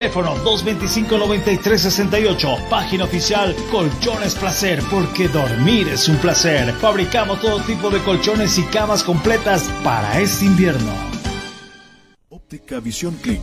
Teléfono 225-9368. Página oficial Colchones Placer, porque dormir es un placer. Fabricamos todo tipo de colchones y camas completas para este invierno. Óptica Visión Click.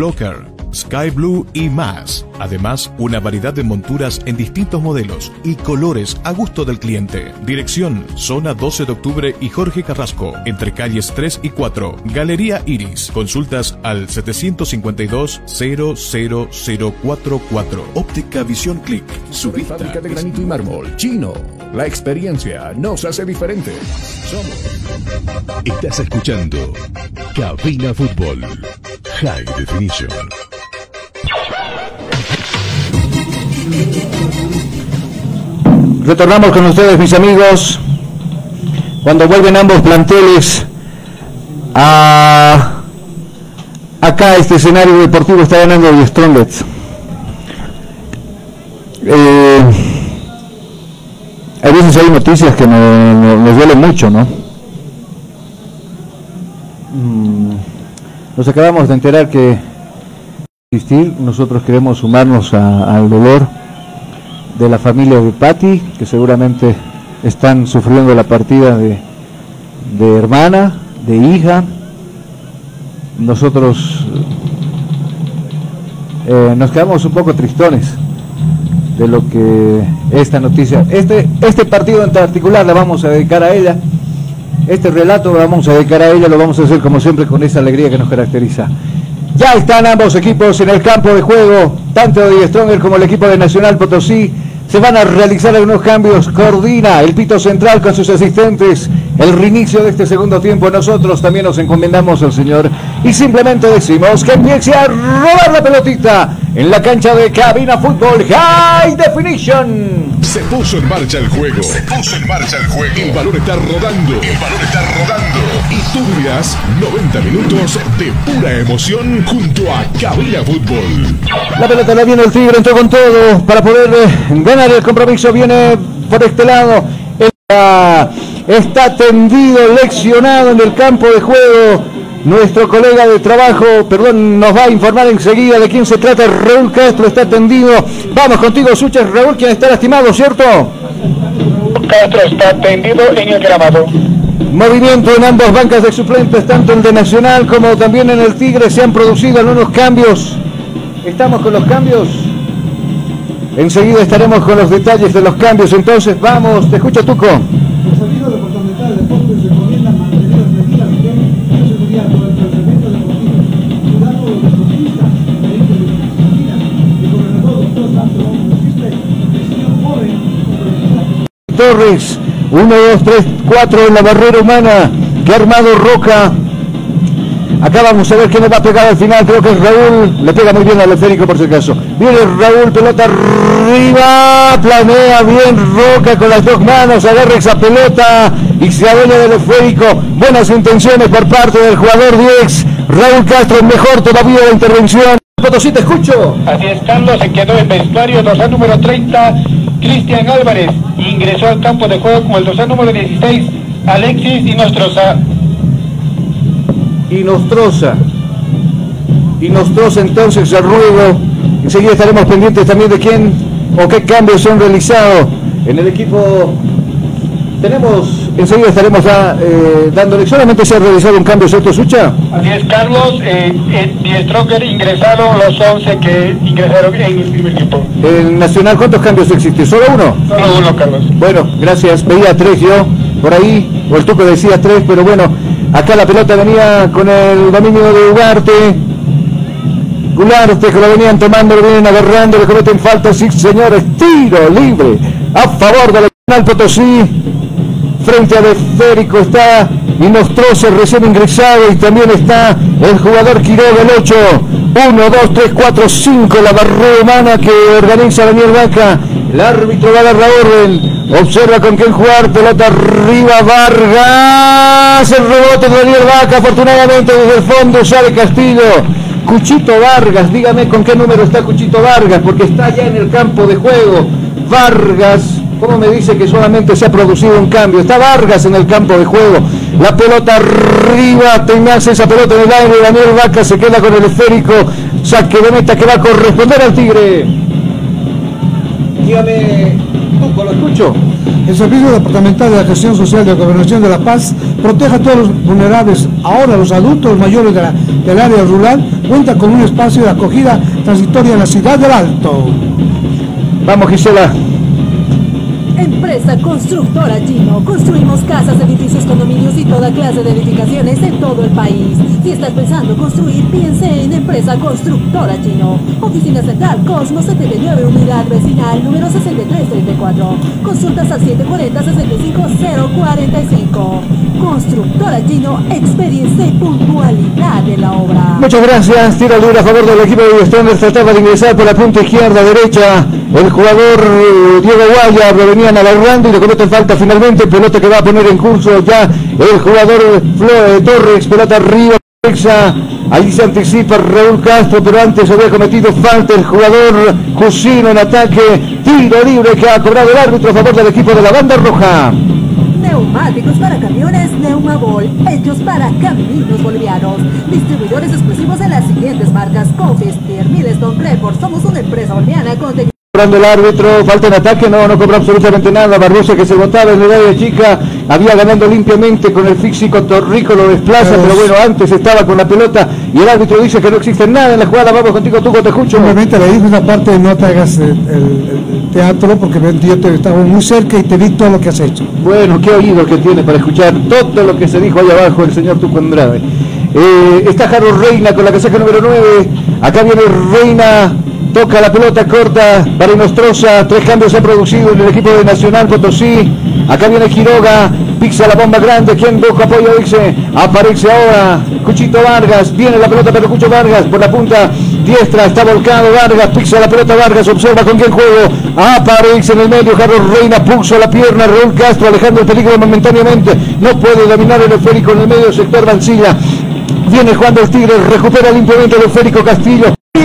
Blocker, Sky Blue y más. Además, una variedad de monturas en distintos modelos y colores a gusto del cliente. Dirección, zona 12 de octubre y Jorge Carrasco, entre calles 3 y 4. Galería Iris. Consultas al 752 00044. Óptica Visión Click. Su vista. Fábrica de granito y mármol. Chino. La experiencia nos hace diferentes. Somos. Estás escuchando Cabina Fútbol High Definition. Retornamos con ustedes, mis amigos, cuando vuelven ambos planteles a acá este escenario deportivo está ganando el Strongest. Eh, a veces hay noticias que nos, nos, nos duelen mucho, ¿no? Mm, Nos acabamos de enterar que nosotros queremos sumarnos al dolor de la familia de Patti, que seguramente están sufriendo la partida de, de hermana, de hija. Nosotros eh, nos quedamos un poco tristones de lo que esta noticia, este, este partido en particular la vamos a dedicar a ella, este relato lo vamos a dedicar a ella, lo vamos a hacer como siempre con esa alegría que nos caracteriza. Ya están ambos equipos en el campo de juego, tanto de Stronger como el equipo de Nacional Potosí. Se van a realizar algunos cambios. Coordina el pito central con sus asistentes. El reinicio de este segundo tiempo. Nosotros también nos encomendamos al Señor y simplemente decimos que empiece a robar la pelotita en la cancha de Cabina Fútbol High Definition. Se puso en marcha el juego. Se puso en marcha el juego. El balón está rodando. El balón está rodando. Tú vivirás 90 minutos de pura emoción junto a Cabina Fútbol. La pelota la viene el Tigre, entró con todo para poder eh, ganar el compromiso. Viene por este lado. Está, está tendido, leccionado en el campo de juego. Nuestro colega de trabajo, perdón, nos va a informar enseguida de quién se trata. Raúl Castro está tendido. Vamos contigo, Suches. Raúl, quien está lastimado, ¿cierto? Castro está tendido en el grabado. Movimiento en ambas bancas de suplentes, tanto en de Nacional como también en el Tigre. Se han producido algunos cambios. Estamos con los cambios. Enseguida estaremos con los detalles de los cambios. Entonces, vamos, te escucho, Tuco. El deportes mantener seguridad el deportivo, cuidando de los deportistas, el doctor el Torres, 1, 2, 3, 4 en la barrera humana. Que ha armado Roca. Acá vamos a ver quién le va a pegar al final. Creo que es Raúl. Le pega muy bien al esférico por si acaso. Viene Raúl, pelota arriba. Planea bien Roca con las dos manos. Agarra esa pelota y se adueña del esférico. Buenas intenciones por parte del jugador 10. Raúl Castro, mejor todavía la intervención. Potosí, te escucho. Así es, Carlos se quedó en vestuario, dorsal número 30, Cristian Álvarez. Ingresó al campo de juego con el dorsal número 16, Alexis y Nostroza. y Nostroza. Y Nostroza entonces el ruego. Enseguida estaremos pendientes también de quién o qué cambios se han realizado en el equipo. Tenemos, enseguida estaremos ya, eh, dándole, solamente se ha realizado un cambio, ¿cierto, Sucha? Así es, Carlos, eh, en Die Stronger ingresaron los 11 que ingresaron en el primer tiempo. En Nacional, ¿cuántos cambios existen? ¿Solo uno? Solo uno, Carlos. Bueno, gracias. Veía tres yo, por ahí, o el Tuco decía tres, pero bueno, acá la pelota venía con el dominio de Ugarte. Gularte que lo venían tomando, lo vienen agarrando, le cometen falta, sí señores, tiro libre a favor de la Nacional Potosí. Frente al esférico está y Nostroza recién ingresado y también está el jugador Quiroga el 8. 1, 2, 3, 4, 5. La barrera humana que organiza Daniel Vaca. El árbitro va a dar la orden. Observa con quién jugar. Pelota arriba. Vargas. El rebote de Daniel Vaca. Afortunadamente desde el fondo sale Castillo. Cuchito Vargas. Dígame con qué número está Cuchito Vargas. Porque está ya en el campo de juego. Vargas. ¿Cómo me dice que solamente se ha producido un cambio? Está Vargas en el campo de juego. La pelota arriba, tengas esa pelota en el aire. Daniel Vaca se queda con el esférico. Saque de meta que va a corresponder al Tigre. Dígame, Tuco, lo escucho. El Servicio Departamental de la Gestión Social de la Gobernación de La Paz protege a todos los vulnerables. Ahora los adultos mayores de la- del área rural cuenta con un espacio de acogida transitoria en la ciudad del Alto. Vamos, Gisela. Empresa Constructora Gino. Construimos casas, edificios, condominios y toda clase de edificaciones en todo el país. Si estás pensando construir, piense en Empresa Constructora Gino. Oficina Central Cosmos 79, Unidad Vecinal número 6334. Consultas al 740-65045. Constructora Gino, experiencia y puntualidad de la obra. Muchas gracias. Tiro libre a favor del equipo de Strongers. Trataba de ingresar por la punta izquierda, derecha. El jugador eh, Diego Guaya lo venían alargando y le cometen falta finalmente. Pelota que va a poner en curso ya el jugador Flo, Torres. Pelota arriba. Ahí se anticipa Raúl Castro, pero antes había cometido falta el jugador Cusino en ataque. Tiro libre que ha cobrado el árbitro a favor del equipo de la banda roja. Neumáticos para camiones Neumabol, hechos para caminos bolivianos. Distribuidores exclusivos de las siguientes marcas: Confister, Milestone, Clepor. Somos una empresa boliviana con. Cobrando el árbitro, falta en ataque, no, no cobró absolutamente nada. Barbosa que se botaba en la área chica, había ganando limpiamente con el físico, Torrico lo desplaza, pero bueno, antes estaba con la pelota y el árbitro dice que no existe nada en la jugada. Vamos contigo, Tuco, te escucho. Simplemente le dijo esa parte no te hagas el, el- el teatro porque yo te estaba muy cerca y te vi todo lo que has hecho. Bueno, qué oído que tiene para escuchar todo lo que se dijo ahí abajo el señor Tuco Andrade. Eh, está Jaro Reina con la casaca número 9. Acá viene Reina, toca la pelota corta para. Tres cambios se han producido en el equipo de Nacional Potosí. Acá viene Quiroga, pisa la bomba grande. ¿Quién busca apoyo? Dice, aparece ahora Cuchito Vargas. Viene la pelota para Cucho Vargas por la punta diestra. Está volcado Vargas, pisa la pelota Vargas. Observa con quién juego. Aparece en el medio. Jaro Reina puso la pierna. Raúl Castro alejando el peligro momentáneamente. No puede dominar el esférico en el medio sector Vancilla. Viene Juan del Tigre, recupera limpiamente el esférico Castillo.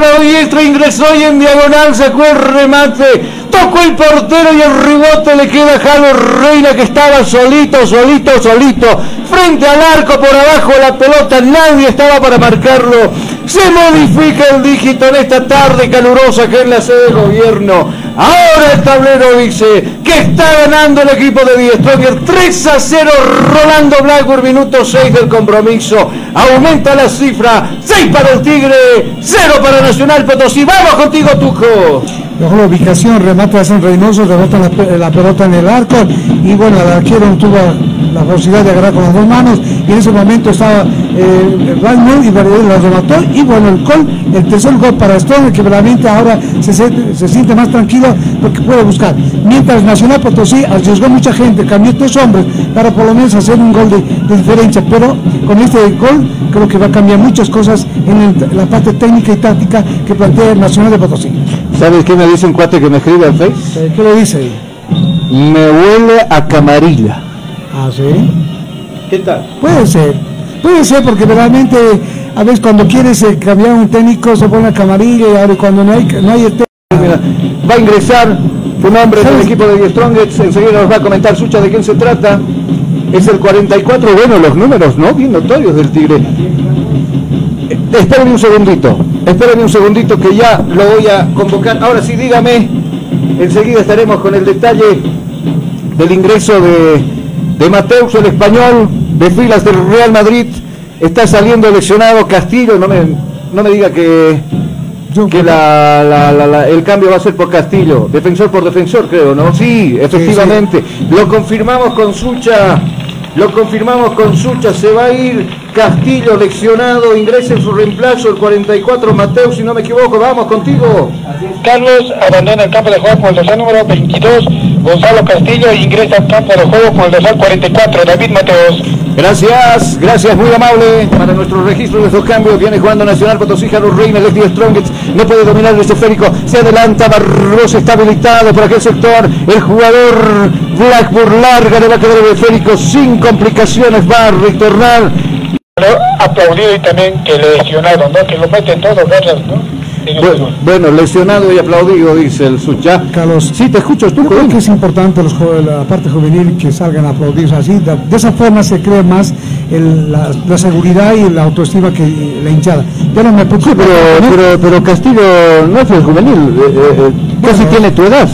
La diestra, ingresó y en diagonal sacó el remate, tocó el portero y el rebote le queda a Jalo Reina que estaba solito, solito, solito, frente al arco por abajo la pelota, nadie estaba para marcarlo. Se modifica el dígito en esta tarde calurosa que es la sede de gobierno. Ahora el tablero dice que está ganando el equipo de Die Stronger 3 a 0 Rolando Blackburn, minuto 6 del compromiso. Aumenta la cifra, 6 para el Tigre, 0 para Nacional Potosí. Vamos contigo, Tuco. Mejor la ubicación, remata San Reynoso, rebota la, pe- la pelota en el arco y bueno, el arquero tuvo la velocidad de agarrar con las dos manos y en ese momento estaba eh, y Verdader la remató y bueno, el gol, el tercer gol para Stone que realmente ahora se, se siente más tranquilo porque puede buscar. Mientras Nacional Potosí arriesgó mucha gente, cambió tres hombres para por lo menos hacer un gol de, de diferencia, pero con este gol creo que va a cambiar muchas cosas en el- la parte técnica y táctica que plantea el Nacional de Potosí. ¿Sabes qué me dice un cuate que me escribe al Face? ¿Qué le dice? Me huele a camarilla. Ah, sí. ¿Qué tal? Puede ser. Puede ser porque realmente a veces cuando quieres eh, cambiar un técnico se pone a camarilla y ahora cuando no hay, no hay el técnico. Mira, va a ingresar un hombre del equipo de Die Strongest. Enseguida nos va a comentar Sucha de quién se trata. Es el 44. Bueno, los números, ¿no? Bien notorios del Tigre. Eh, Espérenme un segundito. Espérenme un segundito que ya lo voy a convocar. Ahora sí, dígame. Enseguida estaremos con el detalle del ingreso de, de Mateus, el español, de filas del Real Madrid. Está saliendo lesionado Castillo. No me, no me diga que, que la, la- la- la- el cambio va a ser por Castillo, defensor por defensor, creo, ¿no? Sí, efectivamente. Lo confirmamos con Sucha. Lo confirmamos con Sucha, se va a ir Castillo leccionado, ingresa en su reemplazo el 44 Mateo, si no me equivoco, vamos contigo. Carlos abandona el campo de juego con el dorsal número 22. Gonzalo Castillo ingresa al campo de juego con el dorsal 44. David Mateos. Gracias, gracias, muy amable. Para nuestro registro de estos cambios viene jugando Nacional Potosí, Carlos Reina, Lefty Strongets, no puede dominar el esférico, se adelanta, Barroso está habilitado por aquel sector, el jugador Blackburn larga, le va a quedar el esférico sin complicaciones, va a retornar. Aplaudido y también que lesionado, ¿no? Que lo meten todos garras, ¿no? Bueno, lesionado y aplaudido, dice el Sucha. Carlos, Sí, te escucho, tú, creo que es importante los la parte juvenil que salgan a aplaudirse así. De, de esa forma se crea más el- la, la seguridad y la autoestima que la hinchada. Ya no me preocupa. Sí, pero, pero, pero Castillo no es el juvenil, eh, eh, eh. Casi tiene tu edad.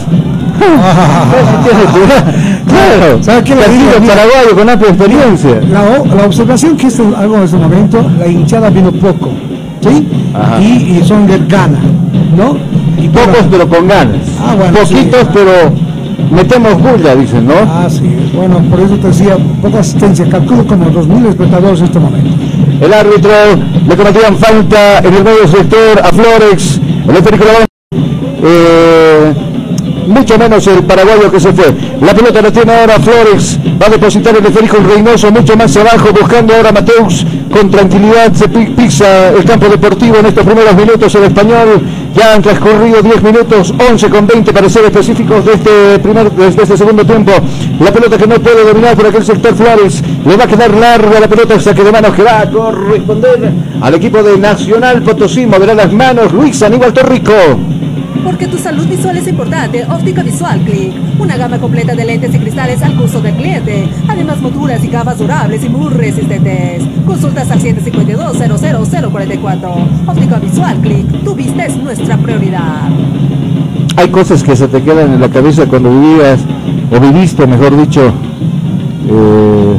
Claro, ¿Sabe qué paraguayo con amplia experiencia. La, observación que es algo en este momento, la hinchada vino poco, ¿sí? Y, y son de gana, ¿no? Y Pocos para- pero con ganas. Ah, bueno, Poquitos sí. pero metemos bulla, dicen, ¿no? Ah, sí, bueno, por eso te decía, poca asistencia, calculo como 2.000 espectadores en este momento. El árbitro le cometían falta en el medio sector a Flores. El eh, mucho menos el paraguayo que se fue. La pelota la tiene ahora Flores. Va a depositar el esférico el Reynoso mucho más abajo, buscando ahora Mateus. Con tranquilidad se pi- pisa el campo deportivo en estos primeros minutos. El español ya han transcurrido 10 minutos, 11 con 20 para ser específicos de este primer, de este segundo tiempo. La pelota que no puede dominar por aquel sector Flores. Le va a quedar larga la pelota, saque de manos que va a corresponder al equipo de Nacional Potosí. Moverá las manos Luis Aníbal Torrico. Porque tu salud visual es importante, Óptica Visual Click. Una gama completa de lentes y cristales al gusto del cliente. Además, monturas y gafas durables y muy resistentes. Consultas al 752-00044. Óptica Visual Click. Tu vista es nuestra prioridad. Hay cosas que se te quedan en la cabeza cuando vivías, o viviste, mejor dicho, eh,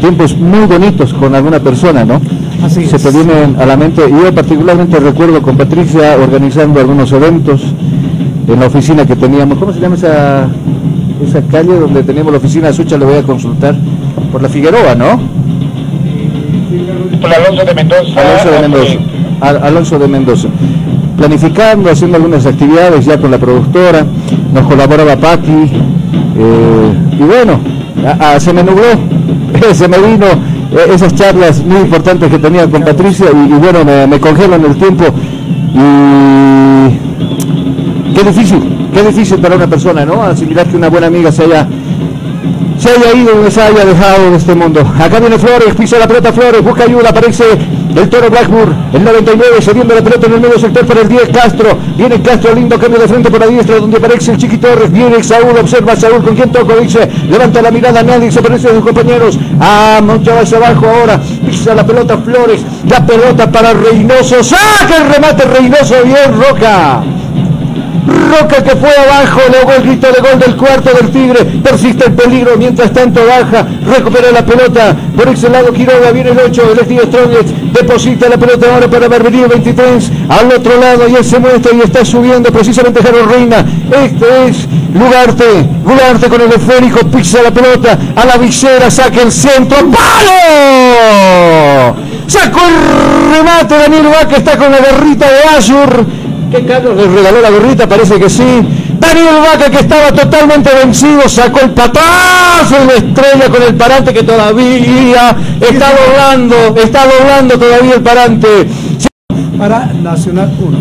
tiempos muy bonitos con alguna persona, ¿no? Así se es. te vienen a la mente. Yo particularmente recuerdo con Patricia organizando algunos eventos en la oficina que teníamos. ¿Cómo se llama esa, esa calle donde teníamos la oficina? Sucha, le voy a consultar. Por la Figueroa, ¿no? Por Alonso de Mendoza. Alonso de Mendoza. Al- Alonso de Mendoza. Planificando, haciendo algunas actividades ya con la productora, nos colaboraba Paqui, eh, y bueno, a- a- se me nubló, se me vino eh, esas charlas muy importantes que tenía con Patricia y, bueno, me, me congelo en el tiempo y qué difícil, qué difícil para una persona, ¿no? Asimilar que una buena amiga se haya se haya ido se haya dejado de este mundo. Acá viene Flores, pisa la pelota Flores, busca ayuda, aparece el toro Blackburn, el 99, cediendo la pelota en el medio sector para el 10 Castro. Viene Castro, lindo cambio de frente por la diestra, donde aparece el Chiqui Torres. Viene Saúl, observa Saúl, con quien toco, dice, levanta la mirada, nadie se aparece a sus compañeros. Ah, mucho hacia abajo ahora, pisa la pelota Flores, la pelota para Reynoso, saca el remate Reynoso, bien Roca. Roca que fue abajo, le hago el grito de gol del cuarto del Tigre, persiste el peligro, mientras tanto baja, recupera la pelota, por ese lado Quiroga, viene el 8, el Steve Strongest, deposita la pelota ahora para Barberío 23, al otro lado ya se muestra y está subiendo precisamente Jaro Reina, este es Lugarte, Lugarte con el esférico, pisa la pelota, a la visera, saca el centro, ¡palo! Sacó el remate Daniel Vaca, está con la garrita de Azur, que Carlos le regaló la gorrita, parece que sí. Daniel Vaca que estaba totalmente vencido, sacó el patazo y la estrella con el parante que todavía está doblando, está doblando todavía el parante. Para Nacional 1.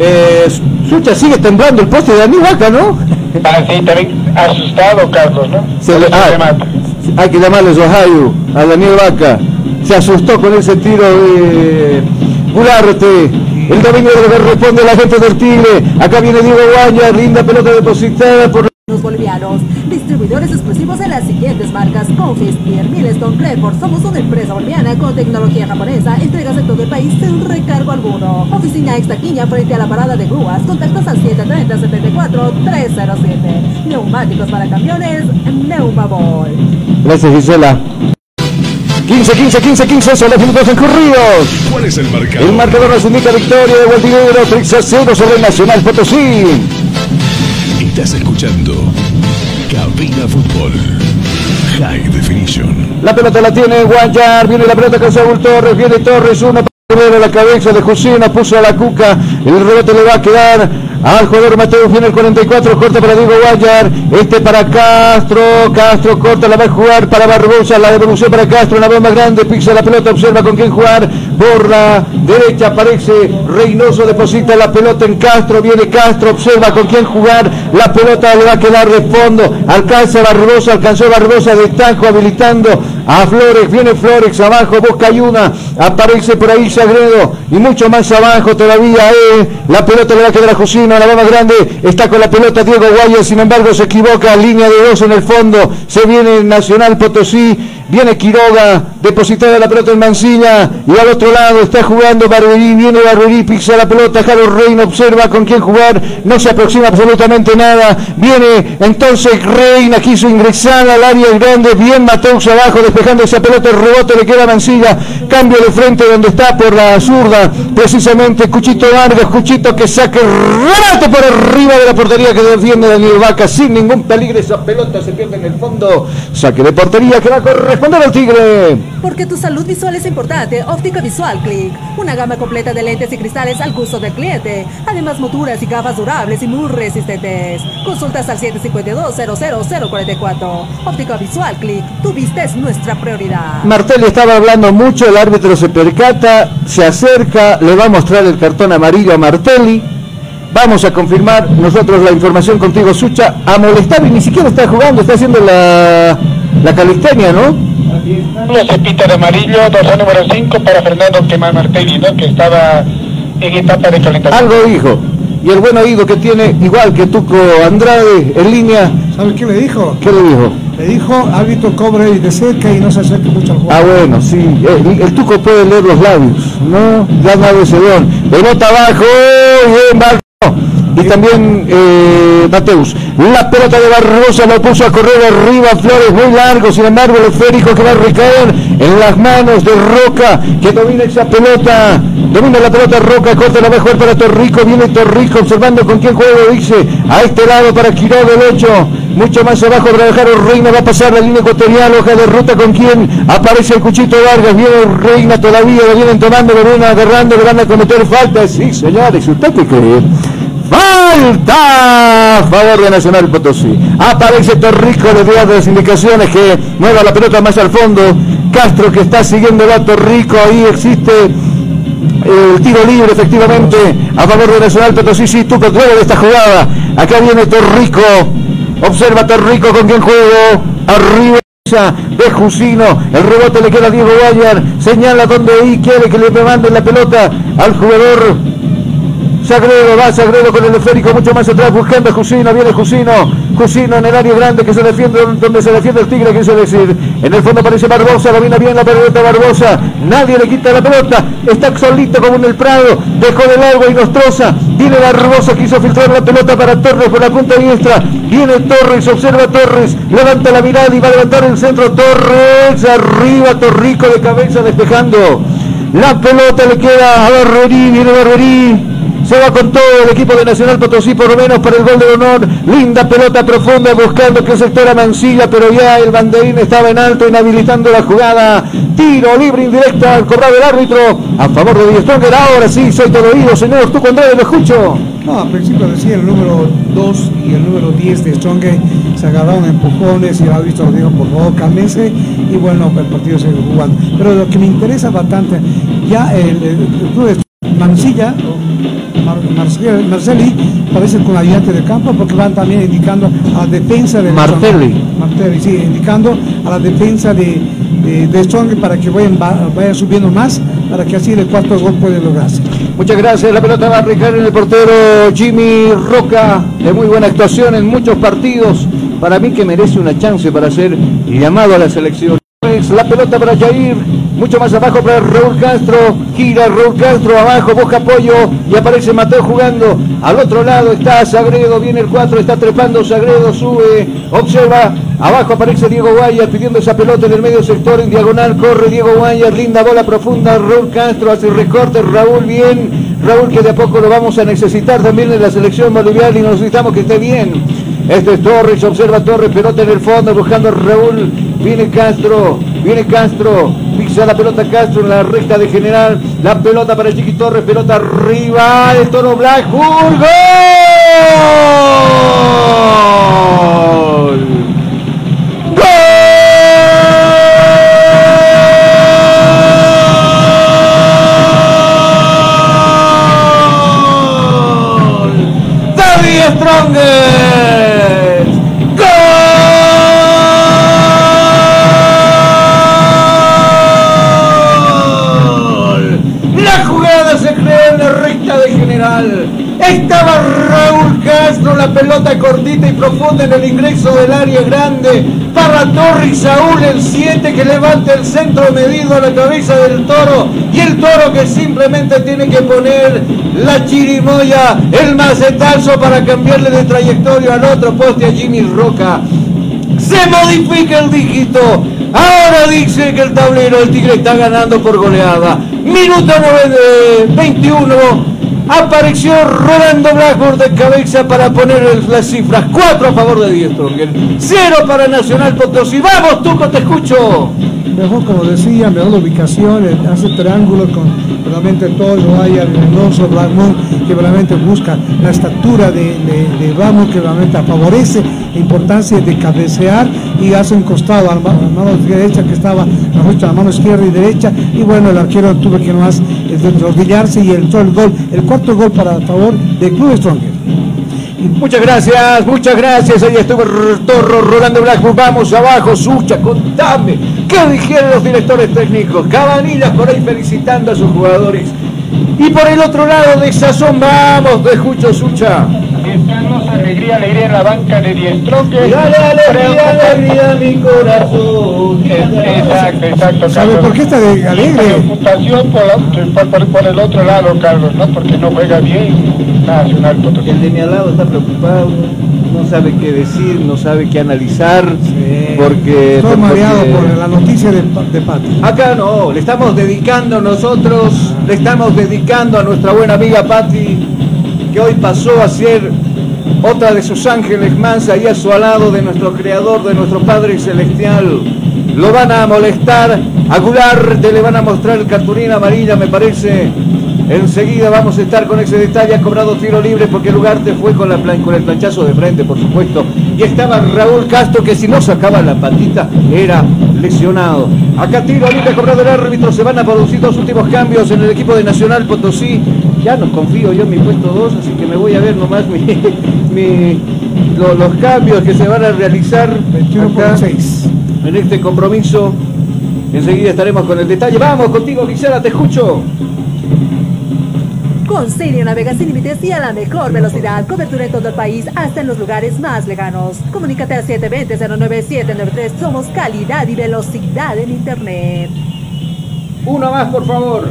Eh, Sucha sigue temblando el poste de Daniel Vaca, ¿no? Ah, sí, también asustado Carlos, ¿no? Se le- ah, hay que llamarle Zohayu a Daniel Vaca. Se asustó con ese tiro de Gularte. El dominio de responde la gente del Tigre. Acá viene Diego Guaya, linda pelota depositada por Los bolivianos, distribuidores exclusivos en las siguientes marcas: Confis, Pierre, Milestone, Cleveland. Somos una empresa boliviana con tecnología japonesa. Entregas en todo el país sin recargo alguno. Oficina Extaquiña frente a la parada de grúas. Contactos al 730-74-307. Neumáticos para camiones, Neumabol. Gracias Gisela. 15, 15, 15, 15 son los minutos transcurridos. ¿Cuál es el marcador? El marcador nos indica victoria de Gualdinegro, 3 a 0 sobre el Nacional Potosí. Estás escuchando Cabina Fútbol. High Definition. La pelota la tiene Guayar, viene la pelota con Saúl Torres, viene Torres, uno la cabeza de Jusina, puso a la cuca, el rebote le va a quedar al jugador Mateo, viene el 44, corta para Diego Guayar, este para Castro, Castro corta, la va a jugar para Barbosa, la devolución para Castro, una bomba grande, pisa la pelota, observa con quién jugar, por la derecha aparece Reynoso, deposita la pelota en Castro, viene Castro, observa con quién jugar, la pelota le va a quedar de fondo, alcanza Barbosa, alcanzó Barbosa de tajo, habilitando a Flores, viene Flores abajo, busca ayuda, aparece por ahí Y mucho más abajo todavía, eh, la pelota le va a quedar a la bomba grande, está con la pelota Diego Guayas, sin embargo se equivoca, línea de dos en el fondo, se viene Nacional Potosí, viene Quiroga, depositada la pelota en Mancilla y al otro lado está jugando Barberí, viene Barberí, pisa la pelota, Carlos Reina observa con quién jugar, no se aproxima absolutamente nada, viene entonces Reina, quiso ingresar al área grande, bien Mateus abajo, despejando esa pelota, el rebote le queda a Mancilla, cambio de frente donde está por la zurda, precisamente Cuchito Vargas, Cuchito que saque remate por arriba de la portería que defiende Daniel Vaca, sin ningún peligro, esa pelota se pierde en el fondo, saque de portería que va a corresponder al Tigre. Porque tu salud visual es importante, Óptica Visual Click. Una gama completa de lentes y cristales al gusto del cliente. Además, monturas y gafas durables y muy resistentes. Consultas al 752-00044. Óptica Visual Click. Tu vista es nuestra prioridad. Martelli estaba hablando mucho, el árbitro se percata, se acerca, le va a mostrar el cartón amarillo a Martelli. Vamos a confirmar nosotros la información contigo, Sucha, a molestar y ni siquiera está jugando, está haciendo la, la calistenia, ¿no? Lo se pita de amarillo, dorsal número 5 para Fernando Quemar Martelli, ¿no? Que estaba en etapa de calentamiento. Algo dijo. Y el buen oído que tiene, igual que Tuco Andrade, en línea, ¿Sabes qué le dijo? ¿qué le dijo? Le dijo, árbitro cobre de cerca y no se acerque mucho al Ah, juego. bueno, sí, el, el Tuco puede leer los labios, ¿no? Ya no ese don. Pelota abajo, bien, Barco. Y también eh, Mateus. La pelota de Barrosa lo puso a correr arriba, Flores muy largo, sin embargo el esférico que va a recaer en las manos de Roca, que domina esa pelota. Domina la pelota Roca, corta la jugar para Torrico, viene Torrico observando con quién juego, dice, a este lado para Quiroga el 8, mucho más abajo para dejar Reina, va a pasar la línea ecuatorial, hoja de ruta con quién, aparece el Cuchito Vargas, viene Reina todavía, lo vienen tomando, lo vienen agarrando, le van a cometer falta, sí señores, ¿usted qué cree? Falta a favor de Nacional Potosí. Aparece Torrico, le dio las indicaciones que mueva la pelota más al fondo. Castro que está siguiendo a Torrico, ahí existe el tiro libre efectivamente a favor de Nacional Potosí, sí, tú luego de esta jugada. Acá viene Torrico, observa Torrico con quien juego, arriba de Jusino, el rebote le queda a Diego Guayar, señala donde ahí quiere que le manden la pelota al jugador Sagredo, va Sagredo con el esférico mucho más atrás, buscando a Jusino, viene Jusino, Jusino en el área grande que se defiende, donde se defiende el Tigre, quiso decir. En el fondo aparece Barbosa, domina bien la pelota Barbosa, nadie le quita la pelota, está solito como en el Prado, dejó de largo y Nostroza, viene Barbosa, quiso filtrar la pelota para Torres por la punta diestra, viene Torres, observa Torres, levanta la mirada y va a levantar el centro, Torres, arriba Torrico de cabeza despejando. La pelota le queda a Barberí, viene Barberí, se va con todo el equipo de Nacional Potosí, por lo menos para el gol de honor. Linda pelota profunda buscando que sector a Mancilla, pero ya el banderín estaba en alto, inhabilitando la jugada. Tiro libre indirecta al cobrar el árbitro a favor de Stronger. Ahora sí, soy todo oído, señor. Tú cuando lo escucho. No, al principio decía el número 2 y el número 10 de Strong se agarraron empujones y el árbitro dijo, por favor, cálmense y bueno, el partido sigue jugando. Pero lo que me interesa bastante, ya el, el, el club de Mancilla, Mar, Marcel- Marcelli, parece con ayudante de campo porque van también indicando a la defensa de Martelli. Martelli, sí, indicando a la defensa de, de, de Strong para que vayan, va- vayan subiendo más, para que así el cuarto gol puede lograrse. Muchas gracias. La pelota va a recaer en el portero Jimmy Roca, de muy buena actuación en muchos partidos. Para mí que merece una chance para ser llamado a la selección. La pelota para Jair, mucho más abajo para Raúl Castro, gira Raúl Castro abajo, busca apoyo y aparece Mateo jugando. Al otro lado está Sagredo, viene el 4, está trepando Sagredo, sube, observa, abajo aparece Diego Guayas pidiendo esa pelota en el medio sector, en diagonal, corre Diego Guayas, linda bola profunda, Raúl Castro hace recorte, Raúl bien, Raúl que de a poco lo vamos a necesitar también en la selección boliviana y necesitamos que esté bien. Este es Torres, observa Torres, pelota en el fondo, buscando Raúl. Viene Castro, viene Castro, pisa la pelota Castro en la recta de general. La pelota para Chiqui Torres, pelota arriba de Toro Black. ¡Un gol! Cortita y profunda en el ingreso del área grande. Para Torres Saúl, el 7 que levanta el centro medido a la cabeza del toro. Y el toro que simplemente tiene que poner la chirimoya, el macetazo para cambiarle de trayectoria al otro poste a Jimmy Roca. Se modifica el dígito. Ahora dice que el tablero del Tigre está ganando por goleada. Minuto 9, 21. Apareció Rolando Blackburn de cabeza para poner las cifras. 4 a favor de Die Stronger. 0 para Nacional Potosí. Vamos, Tuco, te escucho. Mejor, como decía, mejor la ubicación, eh, hace triángulos con realmente todo el Guaya, Reynoso, Blackmon, que realmente busca la estatura de, de, de que realmente favorece la importancia de cabecear y hace un costado a la mano derecha que estaba a la mano izquierda y derecha y bueno el arquero tuvo que más rodillarse y entró el gol, el cuarto gol para favor de Club Stronger. Muchas gracias, muchas gracias. Ahí estuvo Torro Rolando Blackburn. Vamos abajo, Sucha, contame. ¿Qué dijeron los directores técnicos? Cabanillas por ahí felicitando a sus jugadores. Y por el otro lado de Sazón, vamos, te escucho, Sucha. Alegría, alegría en la banca de Diestroque. Dale alegría, alegría mi corazón. Exacto, exacto, ¿Sabe Carlos. por qué está de alegre? Preocupación por, la- por, por- por el otro lado, Carlos, ¿no? Porque no juega bien Nacional Potosí. El de mi al lado está preocupado, no sabe qué decir, no sabe qué analizar, porque... Estoy mareado porque- por la noticia de, de Pati. Acá no, le estamos dedicando nosotros, le estamos dedicando a nuestra buena amiga Patti, que hoy pasó a ser otra de sus ángeles más ahí a su lado de nuestro creador, de nuestro Padre Celestial. Lo van a molestar, a Gularte le van a mostrar el cartulín amarilla, me parece. Enseguida vamos a estar con ese detalle, ha cobrado tiro libre porque el Ugarte fue con, la plan- con el planchazo de frente, por supuesto. Y estaba Raúl Castro que si no sacaba la patita era lesionado. Acá tiro libre, ha cobrado el árbitro, se van a producir dos últimos cambios en el equipo de Nacional Potosí. Ya no confío yo en mi puesto 2, así que me voy a ver nomás mi, mi- lo- los cambios que se van a realizar 21 por acá 6. en este compromiso. Enseguida estaremos con el detalle. Vamos contigo, Gisela, te escucho. Con Sirio navega sin límites y a la mejor velocidad. Cobertura en todo el país, hasta en los lugares más lejanos. Comunícate al 720-09793. Somos calidad y velocidad en Internet. Uno más, por favor.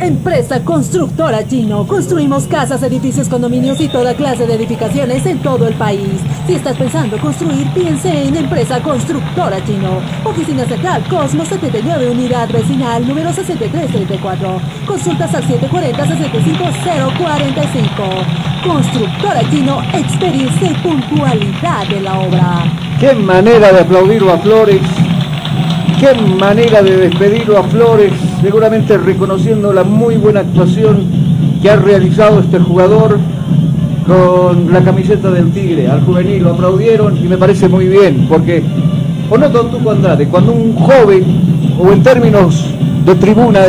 Empresa Constructora Gino. Construimos casas, edificios, condominios y toda clase de edificaciones en todo el país. Si estás pensando construir, piense en Empresa Constructora Gino. Oficina Central Cosmo 79, Unidad Vecinal número 6334. Consultas al 740-75045. Constructora Gino, experiencia y puntualidad de la obra. Qué manera de aplaudirlo a Flores. Qué manera de despedirlo a Flores. Seguramente reconociendo la muy buena actuación que ha realizado este jugador con la camiseta del Tigre. Al juvenil lo aplaudieron y me parece muy bien. Porque, o no Don Tuco Andrade, cuando un joven, o en términos de tribuna,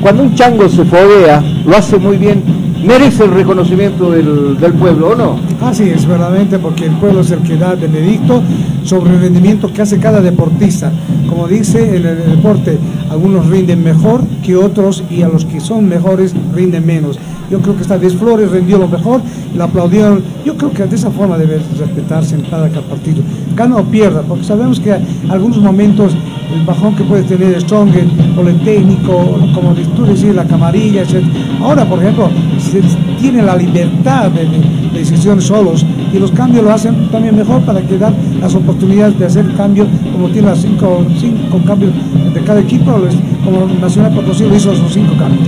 cuando un chango se fodea, lo hace muy bien, merece el reconocimiento del, pueblo, ¿o no? Así es, verdaderamente, porque el pueblo es el que da el edicto. Sobre el rendimiento que hace cada deportista. Como dice en el deporte, algunos rinden mejor que otros y a los que son mejores rinden menos. Yo creo que esta vez Flores rendió lo mejor, la aplaudieron. Yo creo que de esa forma debe respetarse en cada partido. Gana o pierda, porque sabemos que algunos momentos el bajón que puede tener Stronger o el técnico, como tú decís, la camarilla, etc. Ahora, por ejemplo, se tiene la libertad de, de decisión solos y los cambios lo hacen también mejor para que dar las oportunidades de hacer cambios, como tiene las cinco, cinco cambios de cada equipo, como Nacional Potosí lo hizo esos cinco cambios.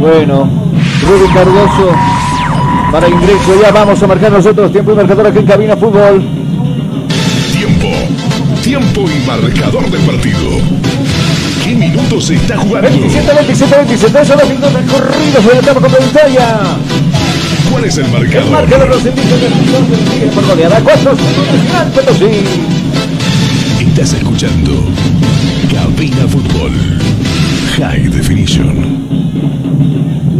Bueno, Rudy Cardoso para ingreso, ya vamos a marcar nosotros tiempo y marcador aquí en Cabina Fútbol. Tiempo, tiempo y marcador del partido. ¿Qué minutos se está jugando? 27, 27, 27, son los minutos recorridos de la etapa complementaria. ¿Cuál es el El marcador? marcador los indicios del Sigue por goleada 4 Nacional Potosí. Estás escuchando Cabina Fútbol. High Definition.